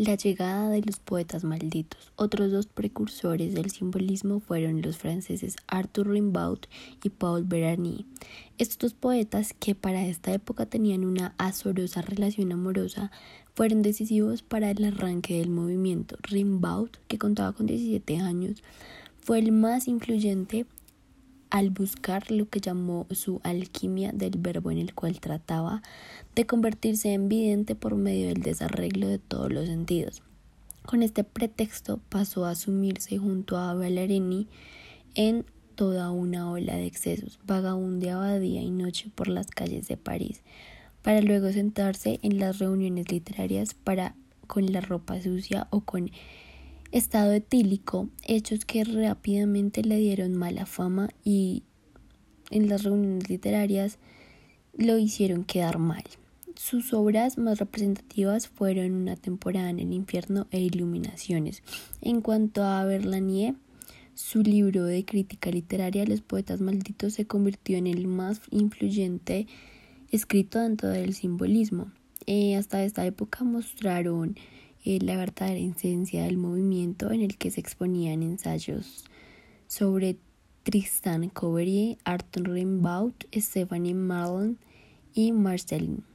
La llegada de los poetas malditos. Otros dos precursores del simbolismo fueron los franceses Arthur Rimbaud y Paul Verani. Estos dos poetas, que para esta época tenían una azorosa relación amorosa, fueron decisivos para el arranque del movimiento. Rimbaud, que contaba con 17 años, fue el más influyente al buscar lo que llamó su alquimia del verbo en el cual trataba de convertirse en vidente por medio del desarreglo de todos los sentidos. Con este pretexto pasó a sumirse junto a Ballerini en toda una ola de excesos, vagabundeaba día y noche por las calles de París, para luego sentarse en las reuniones literarias para con la ropa sucia o con estado etílico, hechos que rápidamente le dieron mala fama y en las reuniones literarias lo hicieron quedar mal. Sus obras más representativas fueron Una temporada en el infierno e Iluminaciones. En cuanto a Berlanier, su libro de crítica literaria Los poetas malditos se convirtió en el más influyente escrito dentro del simbolismo. Eh, hasta esta época mostraron eh, la verdadera esencia del movimiento en el que se exponían ensayos sobre Tristan Coverie, Arthur Rimbaud, Stephanie Marlon y Marceline.